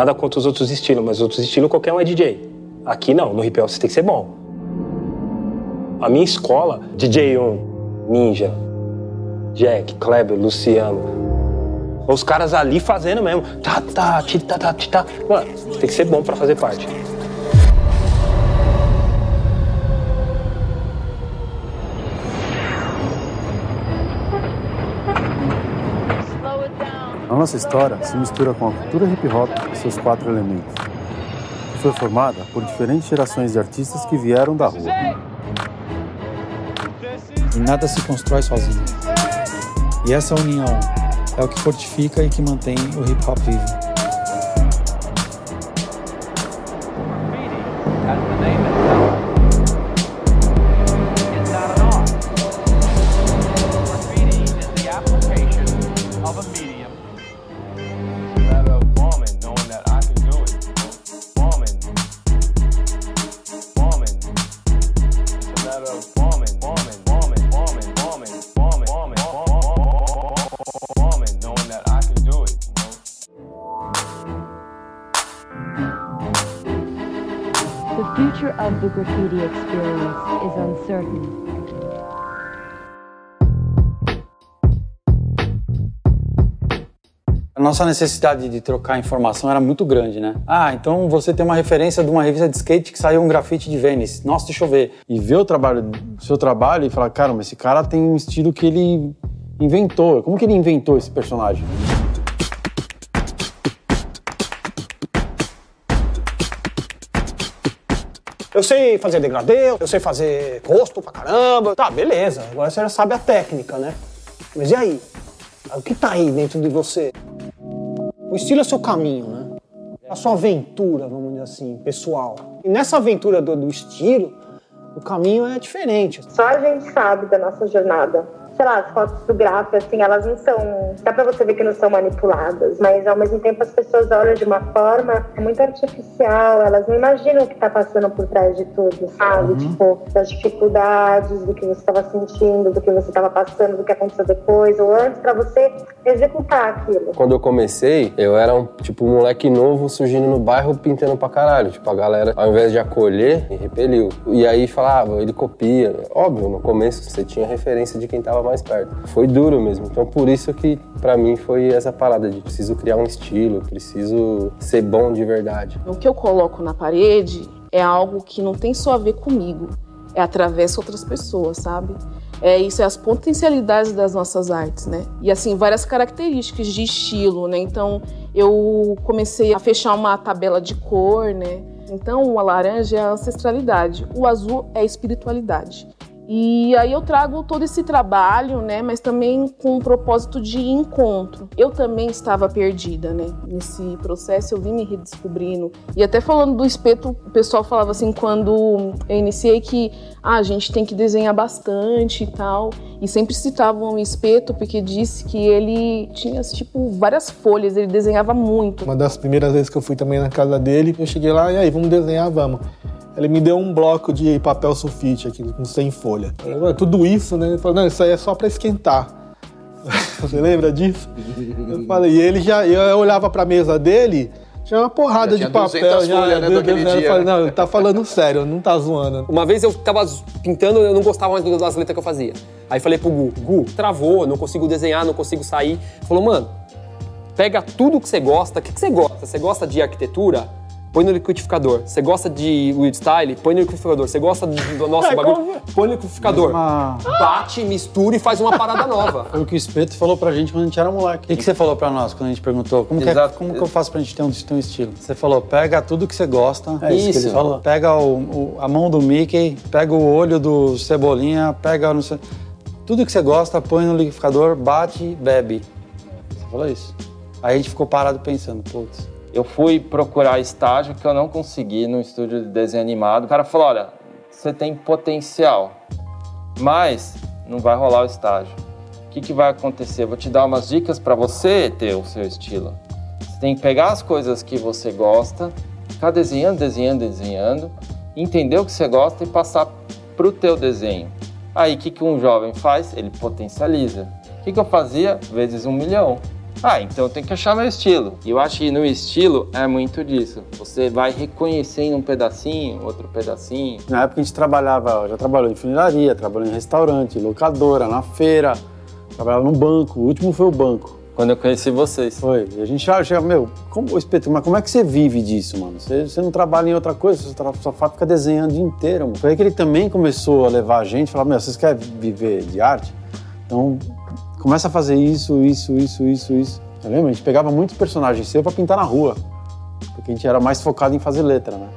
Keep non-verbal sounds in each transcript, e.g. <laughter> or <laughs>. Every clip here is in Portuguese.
Nada contra os outros estilos, mas outros estilos qualquer um é DJ. Aqui não, no hop você tem que ser bom. A minha escola, DJ1, Ninja, Jack, Kleber, Luciano, os caras ali fazendo mesmo. Tá, tá, tá, tá, tá. Mano, tem que ser bom para fazer parte. Nossa história se mistura com a cultura hip hop e seus quatro elementos. Que foi formada por diferentes gerações de artistas que vieram da rua. E nada se constrói sozinho. E essa união é o que fortifica e que mantém o hip hop vivo. Nossa necessidade de trocar informação era muito grande, né? Ah, então você tem uma referência de uma revista de skate que saiu um grafite de Vênice. Nossa, deixa eu ver. E ver o trabalho, o seu trabalho e falar, cara, mas esse cara tem um estilo que ele inventou. Como que ele inventou esse personagem? Eu sei fazer degradê, eu sei fazer rosto pra caramba. Tá, beleza. Agora você já sabe a técnica, né? Mas e aí? O que tá aí dentro de você? O estilo é seu caminho, né? A sua aventura, vamos dizer assim, pessoal. E nessa aventura do, do estilo, o caminho é diferente. Só a gente sabe da nossa jornada sei lá, as fotos do gráfico, assim, elas não são. Dá pra você ver que não são manipuladas, mas ao mesmo tempo as pessoas olham de uma forma muito artificial, elas não imaginam o que tá passando por trás de tudo, sabe? Uhum. Tipo, das dificuldades, do que você estava sentindo, do que você estava passando, do que aconteceu depois, ou antes, para você executar aquilo. Quando eu comecei, eu era um, tipo, um moleque novo surgindo no bairro pintando pra caralho. Tipo, a galera, ao invés de acolher, me repeliu. E aí falava, ele copia. Óbvio, no começo você tinha referência de quem tava mais perto. Foi duro mesmo. Então por isso que para mim foi essa parada de preciso criar um estilo, preciso ser bom de verdade. O que eu coloco na parede é algo que não tem só a ver comigo, é atravessa outras pessoas, sabe? É isso, é as potencialidades das nossas artes, né? E assim, várias características de estilo, né? Então, eu comecei a fechar uma tabela de cor, né? Então, o laranja é a ancestralidade, o azul é a espiritualidade. E aí eu trago todo esse trabalho, né, mas também com um propósito de encontro. Eu também estava perdida, né, nesse processo, eu vim me redescobrindo. E até falando do espeto, o pessoal falava assim quando eu iniciei que ah, a gente tem que desenhar bastante e tal. E sempre citavam o espeto porque disse que ele tinha tipo várias folhas, ele desenhava muito. Uma das primeiras vezes que eu fui também na casa dele, eu cheguei lá e aí, vamos desenhar, vamos. Ele me deu um bloco de papel sulfite aqui, com 100 folhas. Tudo isso, né? Ele falou, não, isso aí é só para esquentar. <laughs> Você lembra disso? Eu falei, e ele já, eu olhava para a mesa dele, tinha uma porrada de papel. Já, folhas, né, do, dia, falei, não, ele tá falando sério, não tá zoando. Uma vez eu tava pintando, eu não gostava mais das letras que eu fazia. Aí falei pro Gu, Gu, travou, não consigo desenhar, não consigo sair. Falou, mano, pega tudo que você gosta. O que, que você gosta? Você gosta de arquitetura? Põe no liquidificador. Você gosta de weed style? Põe no liquidificador. Você gosta do nosso é, bagulho? Põe no liquidificador. Uma... Bate, mistura e faz uma parada nova. Foi o que o Espeto falou pra gente quando a gente era moleque. O que, que você falou pra nós quando a gente perguntou? Como, que, é, como que eu faço pra gente ter um, ter um estilo? Você falou, pega tudo que você gosta. É isso, isso. que ele falou. Pega o, o, a mão do Mickey, pega o olho do Cebolinha, pega não sei, tudo que você gosta, põe no liquidificador, bate, bebe. Você falou isso. Aí a gente ficou parado pensando, putz, eu fui procurar estágio que eu não consegui no estúdio de desenho animado. O cara falou: olha, você tem potencial, mas não vai rolar o estágio. O que, que vai acontecer? vou te dar umas dicas para você ter o seu estilo. Você tem que pegar as coisas que você gosta, ficar desenhando, desenhando, desenhando, entender o que você gosta e passar para o teu desenho. Aí, o que, que um jovem faz? Ele potencializa. O que, que eu fazia? Vezes um milhão. Ah, então tem que achar meu estilo. E eu acho que no estilo é muito disso. Você vai reconhecendo um pedacinho, outro pedacinho. Na época a gente trabalhava, já trabalhou em funilaria, trabalhou em restaurante, locadora, na feira, trabalhava num banco. O último foi o banco. Quando eu conheci vocês. Foi. E a gente já chega, meu, como, Espeto, mas como é que você vive disso, mano? Você, você não trabalha em outra coisa, você tra- só fica desenhando o dia inteiro, mano. Foi aí que ele também começou a levar a gente, falar, meu, vocês querem viver de arte? Então, começa a fazer isso, isso, isso, isso, isso. Você lembra? A gente pegava muitos personagens seus pra pintar na rua. Porque a gente era mais focado em fazer letra, né?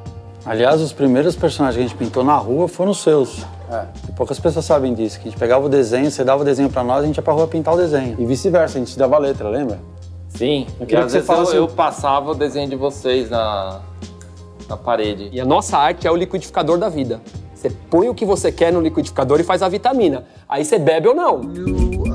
Aliás, os primeiros personagens que a gente pintou na rua foram os seus. É. E poucas pessoas sabem disso, que a gente pegava o desenho, você dava o desenho pra nós, a gente ia pra rua pintar o desenho. E vice-versa, a gente dava a letra, lembra? Sim. Eu E queria às que você eu, falasse- eu passava o desenho de vocês na, na parede. E a nossa arte é o liquidificador da vida. Você põe o que você quer no liquidificador e faz a vitamina. Aí você bebe ou não.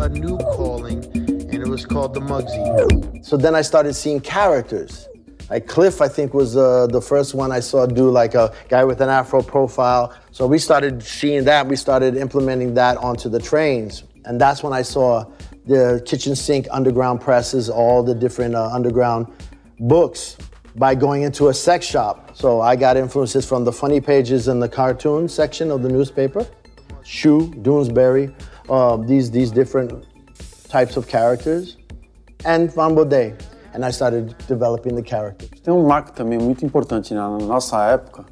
a new calling, and it was called the Muggsy. So then I started seeing characters. Like Cliff, I think was uh, the first one I saw do like a guy with an afro profile. So we started seeing that. We started implementing that onto the trains, and that's when I saw the kitchen sink underground presses, all the different uh, underground books by going into a sex shop. So I got influences from the funny pages in the cartoon section of the newspaper, Shoe, Doonesbury, uh, these these different types of characters, and Van Baudet. And I started developing the characters. Tem um marco também muito importante na nossa época,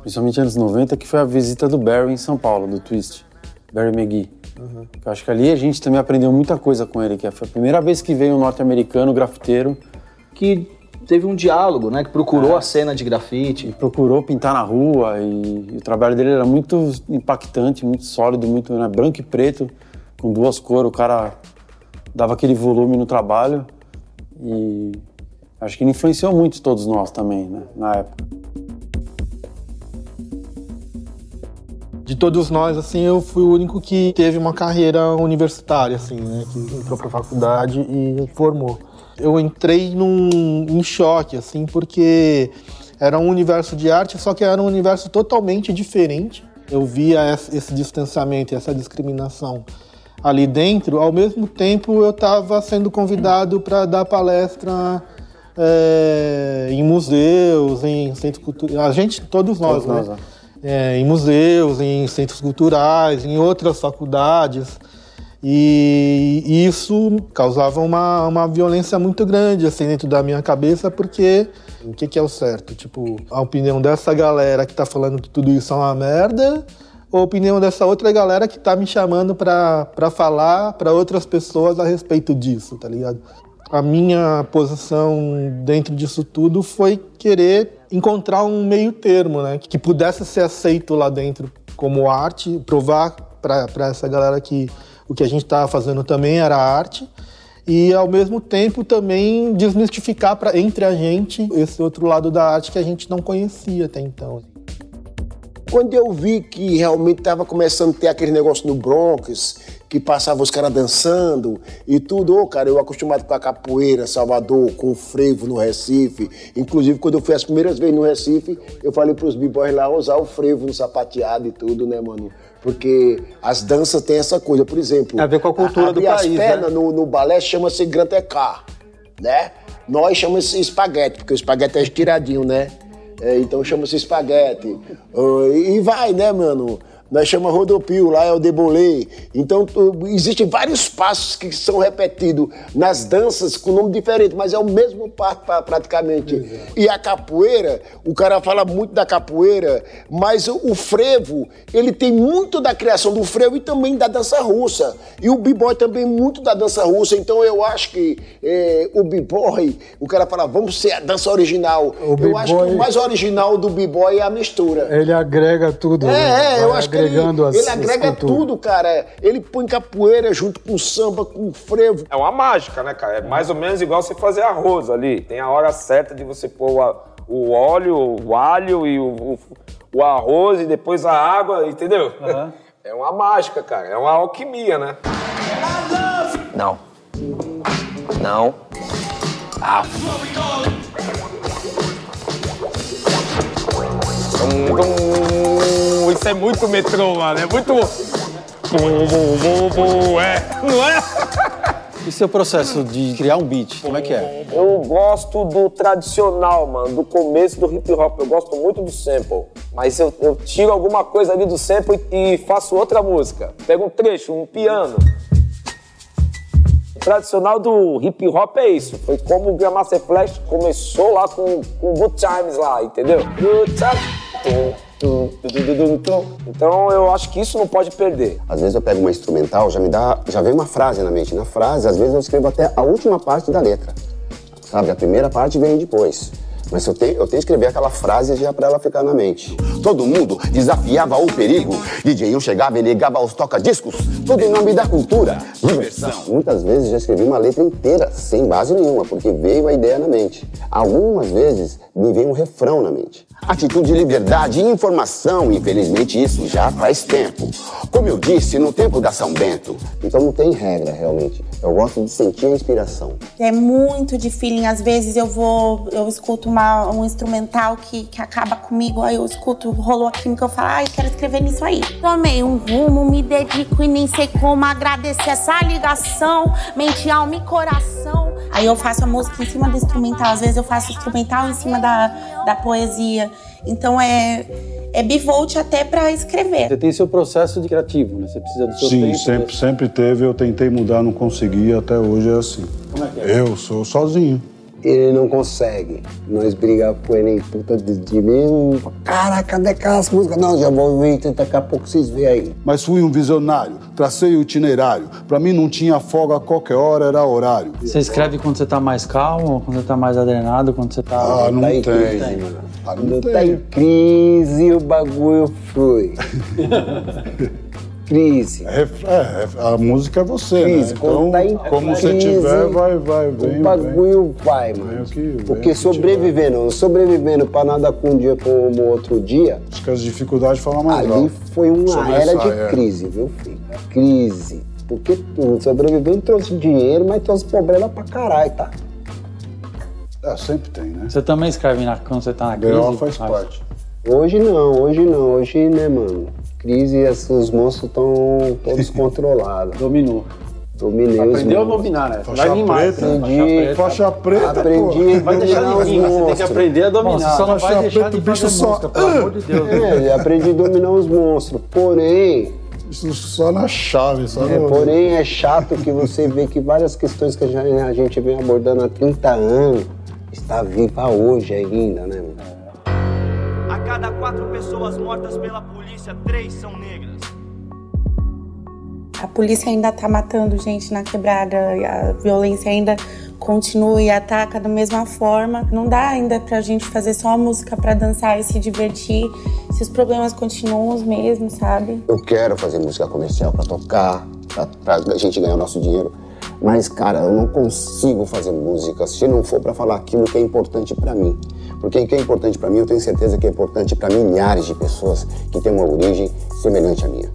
principalmente anos 90, que foi a visita do Barry em São Paulo, do Twist, Barry McGee. Eu acho que ali a gente também aprendeu muita coisa com ele, que foi a primeira vez que veio um norte-americano grafiteiro que teve um diálogo, né? Que procurou a cena de grafite. procurou pintar na rua e, e o trabalho dele era muito impactante, muito sólido, muito né, branco e preto, com duas cores. O cara dava aquele volume no trabalho e acho que ele influenciou muito todos nós também, né, na época. De todos nós, assim, eu fui o único que teve uma carreira universitária, assim, né? Que entrou pra faculdade e formou. Eu entrei num, em choque, assim, porque era um universo de arte, só que era um universo totalmente diferente. Eu via esse distanciamento e essa discriminação ali dentro. Ao mesmo tempo, eu estava sendo convidado para dar palestra é, em museus, em centros culturais. A gente, todos nós, Todos né? nós, né? É, em museus, em centros culturais, em outras faculdades. E, isso causava uma, uma violência muito grande assim dentro da minha cabeça, porque o que, que é o certo? Tipo, a opinião dessa galera que tá falando que tudo isso é uma merda, ou a opinião dessa outra galera que tá me chamando pra falar pra outras pessoas a respeito disso, tá ligado? A minha posição dentro disso tudo foi querer encontrar um meio termo, né? Que pudesse ser aceito lá dentro como arte, provar para essa galera que o que a gente estava fazendo também era arte e ao mesmo tempo também desmistificar para entre a gente esse outro lado da arte que a gente não conhecia até então. Quando eu vi que realmente estava começando a ter aquele negócio no Bronx, que passava os caras dançando e tudo, ô cara, eu acostumado com a capoeira, Salvador, com o frevo no Recife. Inclusive, quando eu fui as primeiras vezes no Recife, eu falei pros b-boys lá usar o frevo no sapateado e tudo, né, mano? Porque as danças têm essa coisa, por exemplo. Tem a ver com a cultura do abrir as país, pernas né? no, no balé chama-se grantecar, né? Nós chamamos espaguete, porque o espaguete é estiradinho, né? É, então chama-se espaguete. Ah, e vai, né, mano? Nós chamamos rodopio, lá é o debolê. Então, existem vários passos que são repetidos nas danças com nome diferente, mas é o mesmo passo pra- praticamente. E a capoeira, o cara fala muito da capoeira, mas o, frevo, ele tem muito da criação do frevo e também da dança russa. E o b-boy também muito da dança russa. Então, eu acho que eh, o b-boy, o cara fala, vamos ser a dança original. O eu acho que o mais original do b-boy é a mistura. Ele agrega tudo. né? É, é, eu acho que ele, agregando as- ele as agrega culturas. tudo, cara. Ele põe capoeira junto com samba, com frevo. É uma mágica, né, cara? É mais ou menos igual você fazer arroz ali. Tem a hora certa de você pôr o, a- o óleo, o alho e o, o, o arroz e depois a água, entendeu? <laughs> É uma mágica, cara. É uma alquimia, né? Não. Não. Ah. Tum, Isso é muito metrô, mano. É muito. Bum, bum, bum, bum, é, não é? E seu processo de criar um beat, como é que é? Eu gosto do tradicional, mano, do começo do hip hop. Eu gosto muito do sample. Mas eu, eu tiro alguma coisa ali do sample e, e faço outra música. Pego um trecho, um piano. O tradicional do hip hop é isso. Foi como o Grandmaster Flash começou lá com, com o Good Times lá, entendeu? Good Times. Então eu acho que isso não pode perder. Às vezes eu pego uma instrumental, já me dá, já vem uma frase na mente. Na frase, às vezes eu escrevo até a última parte da letra. Sabe, a primeira parte vem depois. Mas eu tenho, eu tenho que escrever aquela frase já pra ela ficar na mente. Todo mundo desafiava o perigo. DJ 1 chegava e ligava os toca-discos. Tudo em nome da cultura, diversão. Muitas vezes já escrevi uma letra inteira, sem base nenhuma, porque veio a ideia na mente. Algumas vezes me veio um refrão na mente. Atitude, liberdade e informação, infelizmente isso já faz tempo. Como eu disse, no tempo da São Bento. Então não tem regra, realmente. Eu gosto de sentir a inspiração. É muito de feeling. Às vezes eu vou, eu escuto uma, um instrumental que, que acaba comigo, aí eu escuto, rolou a química, eu falo, ai, quero escrever nisso aí. Tomei um rumo, me dedico e nem sei como agradecer essa ligação, mente, alma e coração. Aí eu faço a música em cima do instrumental, às vezes eu faço instrumental em cima da, da poesia. Então é, é bivolt até pra escrever. Você tem seu processo de criativo, né? Você precisa do seu Sim, tempo. sempre, sempre teve. Eu tentei mudar, não consegui, até hoje é assim. Como é que é? Eu sou sozinho. Ele não consegue. Nós brigamos com ele em puta de, de mim. Cara, cadê aquelas músicas? Não, já vou ver, daqui a pouco vocês veem aí. Mas fui um visionário, tracei o itinerário. Pra mim não tinha folga a qualquer hora, era horário. Você escreve quando você tá mais calmo, quando você tá mais adrenado, quando você tá. Ah, não Tá em tem. crise, mano. Ah, não Quando tem. tá em crise, o bagulho flui. <laughs> crise. É, é, a música é você, Crise, né? quando Então, tá em como você crise, tiver, vai, vai, vem. o bagulho vai, mano. Vem o que- vem Porque sobrevivendo, sobrevivendo pra nada com um dia como outro dia, Acho que as dificuldades falam mais ali alto. foi uma era de é. crise, viu, filho? Crise. Porque sobrevivendo trouxe dinheiro, mas trouxe problema pra caralho, tá? É, sempre tem, né? Você também escreve na, quando você tá na crise? B.O. faz parte. Hoje não, hoje não. Hoje, né, mano? Crise, esses- os monstros estão todos <laughs> controlados. Dominou. Dominei os Aprendeu a dominar, né? Faixa Vai vir mais. preta. Aprendi, Faixa preta, aprendi pô. Vai deixar dominar os ninguém, você tem que monstros. aprender a dominar. Você só não vai deixar de o bicho fazer só- música, pelo amor de Deus. É, aprendi a dominar os monstros. Porém, Isso só na chave, só é, no... porém é chato que você vê que várias questões que a gente- a gente vem abordando há 30 anos está viva hoje ainda, né, mano? A quatro pessoas mortas pela polícia, três são negras. A polícia ainda tá matando gente na quebrada, e a violência ainda continua e ataca da mesma forma. Não dá ainda pra gente fazer só música pra dançar e se divertir se os problemas continuam os mesmos, sabe? Eu quero fazer música comercial pra tocar, pra, pra gente ganhar o nosso dinheiro. Mas, cara, eu não consigo fazer música se não for pra falar aquilo que é importante pra mim. Porque o que é importante pra mim, eu tenho certeza que é importante pra milhares de pessoas que têm uma origem semelhante à minha.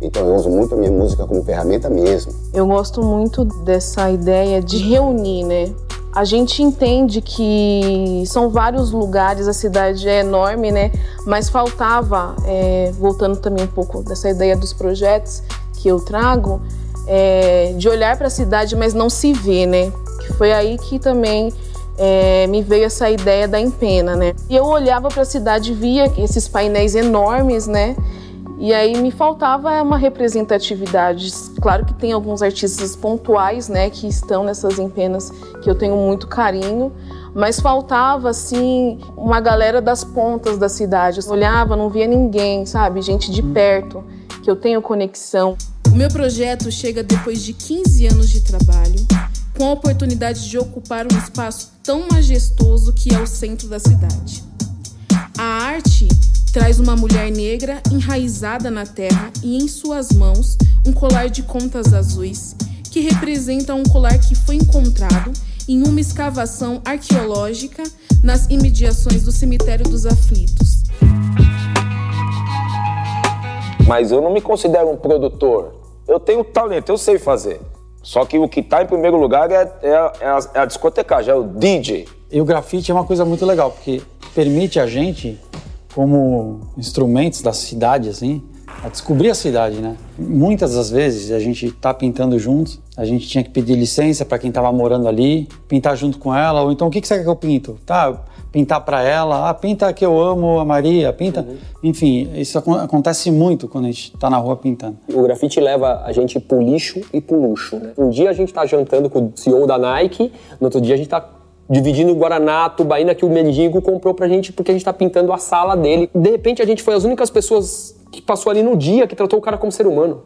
Então eu uso muito a minha música como ferramenta mesmo. Eu gosto muito dessa ideia de reunir, né? A gente entende que são vários lugares, a cidade é enorme, né? Mas faltava, é, voltando também um pouco dessa ideia dos projetos que eu trago, é, de olhar para a cidade, mas não se ver, né? Foi aí que também é, me veio essa ideia da empena, né? E eu olhava para a cidade, via esses painéis enormes, né? E aí me faltava uma representatividade. Claro que tem alguns artistas pontuais, né, que estão nessas empenas que eu tenho muito carinho, mas faltava assim uma galera das pontas da cidade. Eu olhava, não via ninguém, sabe? Gente de perto, que eu tenho conexão. O meu projeto chega depois de 15 anos de trabalho, com a oportunidade de ocupar um espaço tão majestoso que é o centro da cidade. A arte traz uma mulher negra enraizada na terra e em suas mãos um colar de contas azuis, que representa um colar que foi encontrado em uma escavação arqueológica nas imediações do cemitério dos aflitos. Mas eu não me considero um produtor. Eu tenho talento, eu sei fazer. Só que o que tá em primeiro lugar é, é, é a, é a discotecagem, é o DJ. E o grafite é uma coisa muito legal, porque permite a gente, como instrumentos da cidade, assim, a descobrir a cidade, né? Muitas das vezes a gente tá pintando juntos, A gente tinha que pedir licença para quem estava morando ali, pintar junto com ela, ou então o que, que você quer que eu pinto? Tá, pintar para ela, ah, pinta que eu amo a Maria, pinta. Enfim, isso acon- acontece muito quando a gente tá na rua pintando. O grafite leva a gente pro lixo e pro luxo. Né? Um dia a gente tá jantando com o CEO da Nike, no outro dia a gente tá dividindo o Guaraná, a tubaína que o mendigo comprou pra gente porque a gente tá pintando a sala dele. De repente a gente foi as únicas pessoas que passou ali no dia que tratou o cara como ser humano.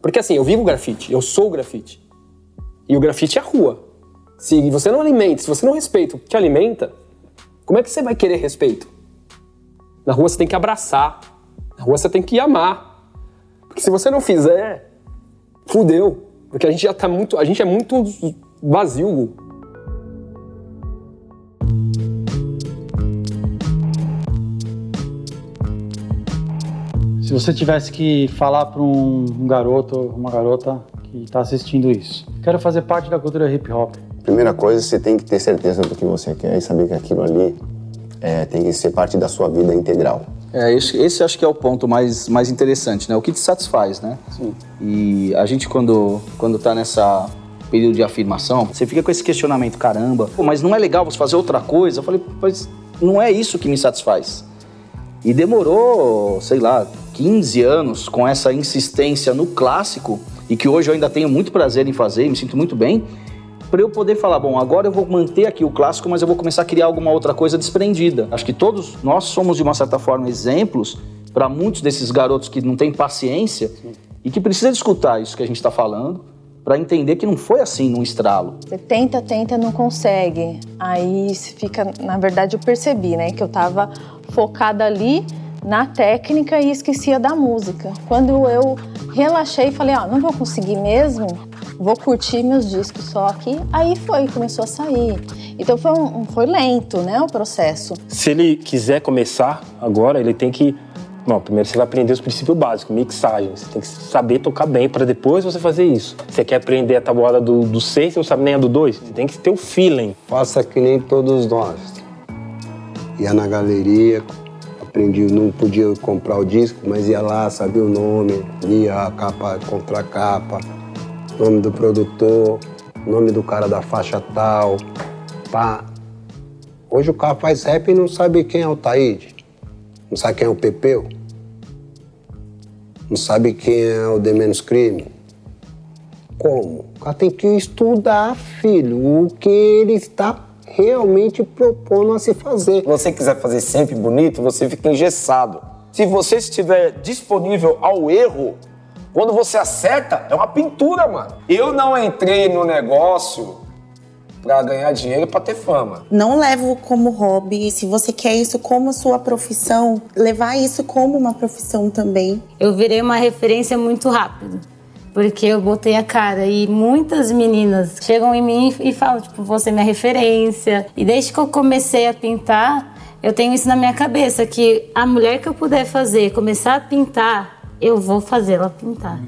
Porque assim, eu vivo o grafite, eu sou o grafite. E o grafite é a rua. Se você não alimenta, se você não respeita o que alimenta, como é que você vai querer respeito? Na rua você tem que abraçar. Na rua você tem que amar. Porque se você não fizer, fudeu. Porque a gente já tá muito. A gente é muito vazio. Se você tivesse que falar para um, garoto uma garota que está assistindo isso, quero fazer parte da cultura hip hop. Primeira coisa, você tem que ter certeza do que você quer e saber que aquilo ali é, tem que ser parte da sua vida integral. É, esse, esse acho que é o ponto mais, mais interessante, né? O que te satisfaz, né? Sim. E a gente, quando, quando tá nessa período de afirmação, você fica com esse questionamento, caramba, pô, mas não é legal você fazer outra coisa? Eu falei, mas não é isso que me satisfaz. E demorou, sei lá, 15 anos com essa insistência no clássico, e que hoje eu ainda tenho muito prazer em fazer, me sinto muito bem, para eu poder falar, bom, agora eu vou manter aqui o clássico, mas eu vou começar a criar alguma outra coisa desprendida. Acho que todos nós somos, de uma certa forma, exemplos para muitos desses garotos que não têm paciência e que precisam escutar isso que a gente está falando para entender que não foi assim num estralo. Você tenta, tenta, não consegue. Aí fica, na verdade, eu percebi, né, que eu tava focada ali na técnica e esquecia da música. Quando eu relaxei e falei, ó, não vou conseguir mesmo, vou curtir meus discos só aqui. Aí foi, começou a sair. Então foi, um, foi lento, né, o processo. Se ele quiser começar agora, ele tem que. Não, primeiro você vai aprender os princípios básicos, mixagem. Você tem que saber tocar bem para depois você fazer isso. Você quer aprender a tabuada do, do 6, você não sabe nem a do 2? Você tem que ter o feeling. Faça que nem todos nós. Ia na galeria, aprendi, não podia comprar o disco, mas ia lá, sabia o nome, lia a capa, contra capa, nome do produtor, nome do cara da faixa tal, pá. Hoje o cara faz rap e não sabe quem é o Taíde, não sabe quem é o Pepeu, não sabe quem é o The Menos Crime. Como? O cara tem que estudar, filho, o que ele está realmente propondo a se fazer. Se você quiser fazer sempre bonito, você fica engessado. Se você estiver disponível ao erro, quando você acerta, é uma pintura, mano. Eu não entrei no negócio pra ganhar dinheiro e pra ter fama. Não levo como hobby. Se você quer isso como sua profissão, levar isso como uma profissão também. Eu virei uma referência muito rápido. Porque eu botei a cara e muitas meninas chegam em mim e falam, tipo, você é minha referência. E desde que eu comecei a pintar, eu tenho isso na minha cabeça, que a mulher que eu puder fazer, começar a pintar, eu vou fazê-la pintar.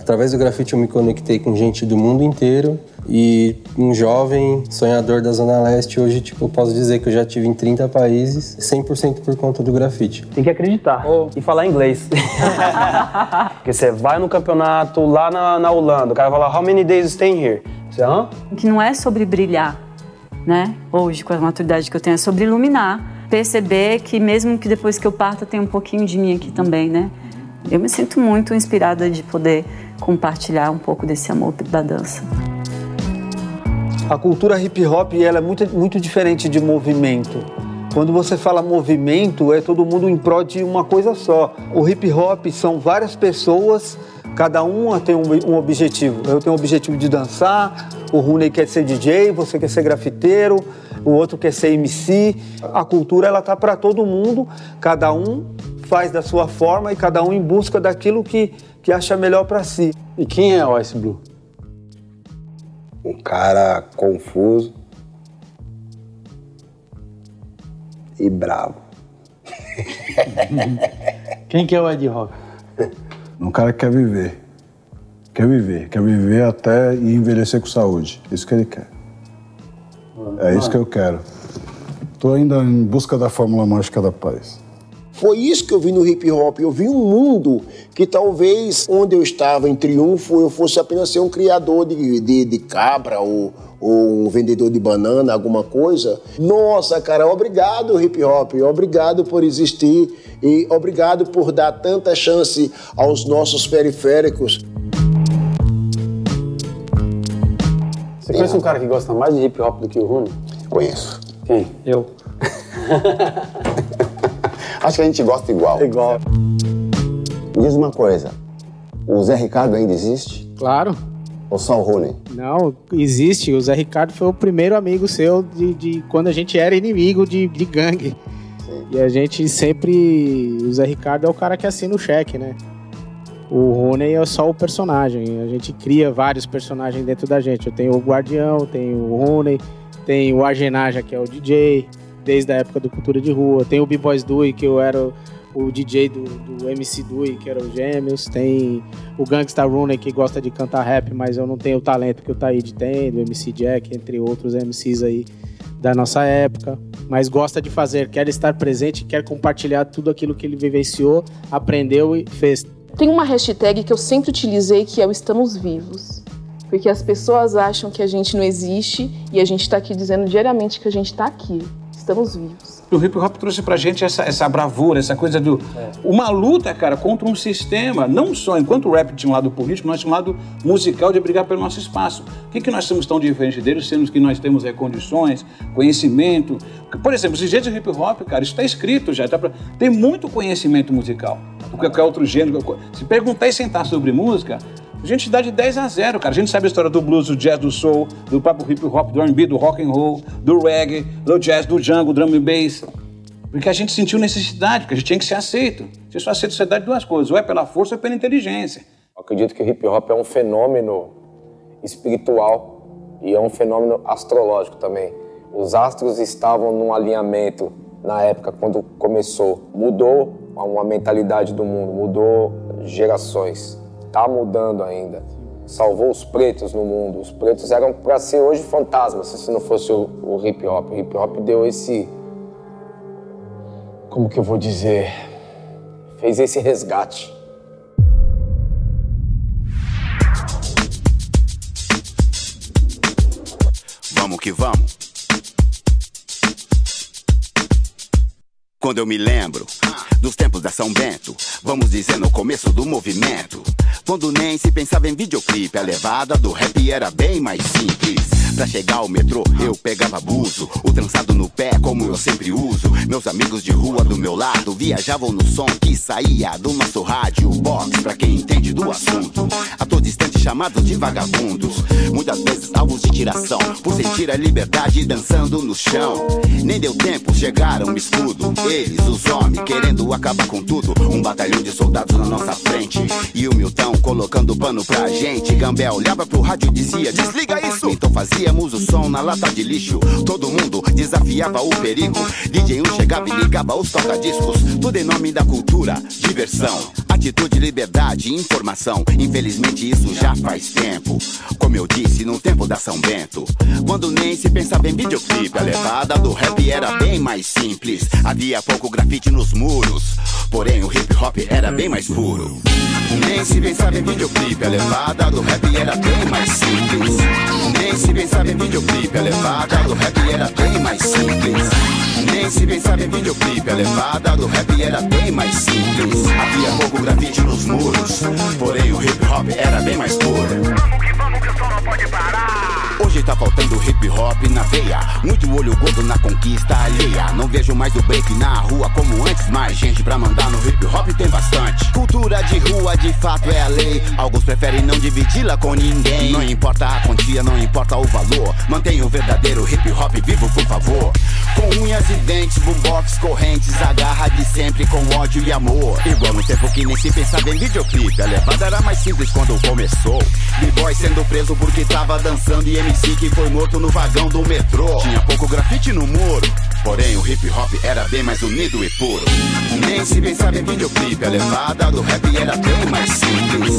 Através do grafite eu me conectei com gente do mundo inteiro e um jovem sonhador da Zona Leste, hoje tipo, eu posso dizer que eu já tive em 30 países, 100% por conta do grafite. Tem que acreditar e falar inglês. <laughs> Porque você vai no campeonato lá na, na Holanda, o cara fala, how many days staying here? Você, hã? que não é sobre brilhar, né? Hoje, com a maturidade que eu tenho, é sobre iluminar. Perceber que mesmo que depois que eu parta tem um pouquinho de mim aqui também, né? Eu me sinto muito inspirada de poder compartilhar um pouco desse amor da dança. A cultura hip hop ela é muito, muito diferente de movimento. Quando você fala movimento, é todo mundo em prol de uma coisa só. O hip hop são várias pessoas, cada uma tem um, um objetivo. Eu tenho o objetivo de dançar, o Rooney quer ser DJ, você quer ser grafiteiro, o outro quer ser MC. A cultura ela tá para todo mundo, cada um faz da sua forma e cada um em busca daquilo que, que acha melhor para si. E quem é o Ice Blue? Um cara confuso e bravo. <laughs> Quem que é o Ed Rock? Um cara que quer viver. Quer viver. Quer viver até e envelhecer com saúde. Isso que ele quer. É isso que eu quero. Tô ainda em busca da fórmula mágica da paz. Foi isso que eu vi no hip hop. Eu vi um mundo que talvez onde eu estava em triunfo eu fosse apenas ser um criador de, de, de cabra ou, ou um vendedor de banana, alguma coisa. Nossa, cara, obrigado hip hop, obrigado por existir e obrigado por dar tanta chance aos nossos periféricos. Você conhece um cara que gosta mais de hip hop do que o Rune? Conheço. Quem? Eu. <laughs> Acho que a gente gosta igual. Igual. Diz uma coisa, o Zé Ricardo ainda existe? Claro. Ou só o Rony? Não, existe. O Zé Ricardo foi o primeiro amigo seu de, de quando a gente era inimigo de, de gangue. E a gente sempre. O Zé Ricardo é o cara que assina o cheque, né? O Rony é só o personagem. A gente cria vários personagens dentro da gente. Eu tenho o Guardião, tenho o Rony, tenho o Agenaja, que é o DJ, desde a época do Cultura de Rua. Tem o B-Boys Dui, que eu era o, DJ do, do MC Dui, que era o Gêmeos. Tem o Gangsta Rooney, que gosta de cantar rap, mas eu não tenho o talento que o Taíde tem, do MC Jack, entre outros MCs aí da nossa época. Mas gosta de fazer, quer estar presente, quer compartilhar tudo aquilo que ele vivenciou, aprendeu e fez. Tem uma hashtag que eu sempre utilizei que é o Estamos Vivos. Porque as pessoas acham que a gente não existe e a gente está aqui dizendo diariamente que a gente está aqui. Estamos vivos. O hip hop trouxe pra gente essa, essa bravura, essa coisa do. Uma luta, cara, contra um sistema. Não só enquanto o rap tinha um lado político, nós tínhamos um lado musical de brigar pelo nosso espaço. O que, que nós somos tão diferente deles, sendo que nós temos é, condições, conhecimento. Por exemplo, os jeitos de hip hop, cara, isso está escrito já. Tá pra... Tem muito conhecimento musical. Qualquer outro gênero. Se perguntar e sentar sobre música, a gente dá de 10 a 0, cara. A gente sabe a história do blues, do jazz, do soul, do próprio hip hop, do R&B, do rock and roll, do reggae, do jazz, do jungle, drum and bass. Porque a gente sentiu necessidade, porque a gente tinha que ser aceito. Você só aceita sociedade duas coisas, ou é pela força ou é pela inteligência. Eu acredito que o hip hop é um fenômeno espiritual e é um fenômeno astrológico também. Os astros estavam num alinhamento na época quando começou. Mudou uma mentalidade do mundo, mudou gerações. Tá mudando ainda. Salvou os pretos no mundo. Os pretos eram para ser hoje fantasmas se não fosse o, o hip hop. O hip hop deu esse como que eu vou dizer? Fez esse resgate. Vamos que vamos. Quando eu me lembro dos tempos da São Bento, vamos dizer no começo do movimento. Quando nem se pensava em videoclipe, a levada do rap era bem mais simples. Pra chegar ao metrô, eu pegava abuso, o trançado no pé, como eu sempre uso. Meus amigos de rua do meu lado viajavam no som que saía do nosso rádio box, pra quem entende do assunto. A todo instante chamados de vagabundos, muitas vezes alvos de tiração, por sentir a liberdade dançando no chão. Nem deu tempo, chegaram escudo. Eles, os homens, querendo acabar com tudo. Um batalhão de soldados na nossa frente. E o Milton colocando pano pra gente. Gambé olhava pro rádio e dizia: Desliga isso! Então fazíamos o som na lata de lixo. Todo mundo desafiava o perigo. DJ 1 chegava e ligava os toca-discos. Tudo em nome da cultura, diversão, atitude, liberdade, informação. Infelizmente isso já faz tempo. Como eu disse, no tempo da São Bento. Quando nem se pensava em videoclipe, a levada do rap era bem mais simples. Havia pouco grafite nos muros, porém o hip hop era bem mais puro. Nem se pensava em videoclipe, a levada do rap era bem mais simples. Nem se pensava em videoclipe, a levada do rap era bem mais simples. Videoclipe, a levada do rap era bem mais simples. Havia pouco grafite nos muros, porém o hip hop era bem mais puro. Hoje tá faltando hip hop na veia. Muito olho gordo na conquista alheia. Não vejo mais o break na rua como antes. Mais gente pra mandar no hip hop tem bastante. Cultura de rua de fato é a lei. Alguns preferem não dividi-la com ninguém. Não importa a quantia, não importa o valor. Mantenha o verdadeiro hip hop vivo, por favor. Com unhas e dentes, boombox, correntes. A garra de sempre com ódio e amor. Igual no tempo que nem se pensava em videoclipe. A levada era mais simples quando começou. B-boy sendo preso porque tava dançando. E MC que foi morto no vagão do metrô. Tinha pouco grafite no muro. Porém, o hip hop era bem mais unido e puro. Nem se pensava em videoclipe. A levada do rap era bem mais simples.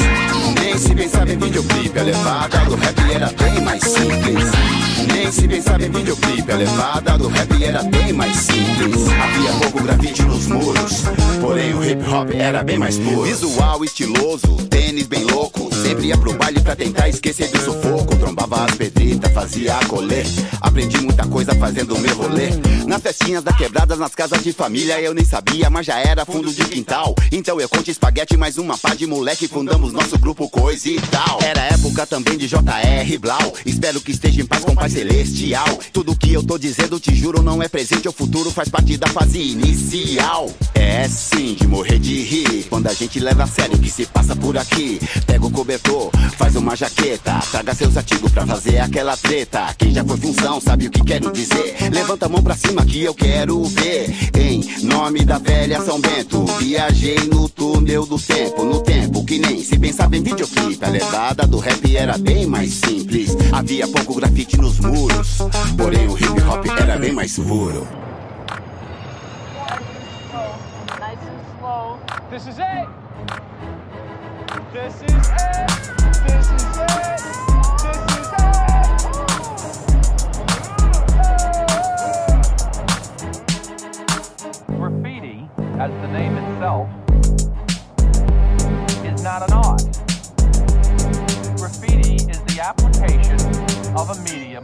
Se pensava em videoclipe, a levada do rap era bem mais simples. Nem se pensava em videoclipe, a levada do rap era bem mais simples. Havia pouco grafite nos muros, porém o hip hop era bem mais puro. Visual estiloso, tênis bem louco. Sempre ia pro baile pra tentar esquecer do sufoco. Trombava as pedritas, fazia colê. Aprendi muita coisa fazendo meu rolê. Nas festinhas da quebradas, nas casas de família, eu nem sabia, mas já era fundo de quintal. Então eu conto espaguete, mais uma pá de moleque. Fundamos nosso grupo Coisa e tal. Era época também de JR Blau. Espero que esteja em paz com o Pai Celestial. Tudo que eu tô dizendo, te juro, não é presente ou futuro, faz parte da fase inicial. É sim, de morrer de rir. Quando a gente leva a sério o que se passa por aqui. Pega o cobertor, faz uma jaqueta. Traga seus artigos pra fazer aquela treta. Quem já foi função sabe o que quero dizer. Levanta a mão pra cima que eu quero ver. Em nome da velha São Bento, viajei no túnel do tempo. No tempo que nem se pensava em videoclipe. A levada do rap era bem mais simples. Havia pouco grafite nos muros. Porém o hip hop era bem mais puro. This is it. This is it. This is it. This as the name itself, is not an art. Of a medium.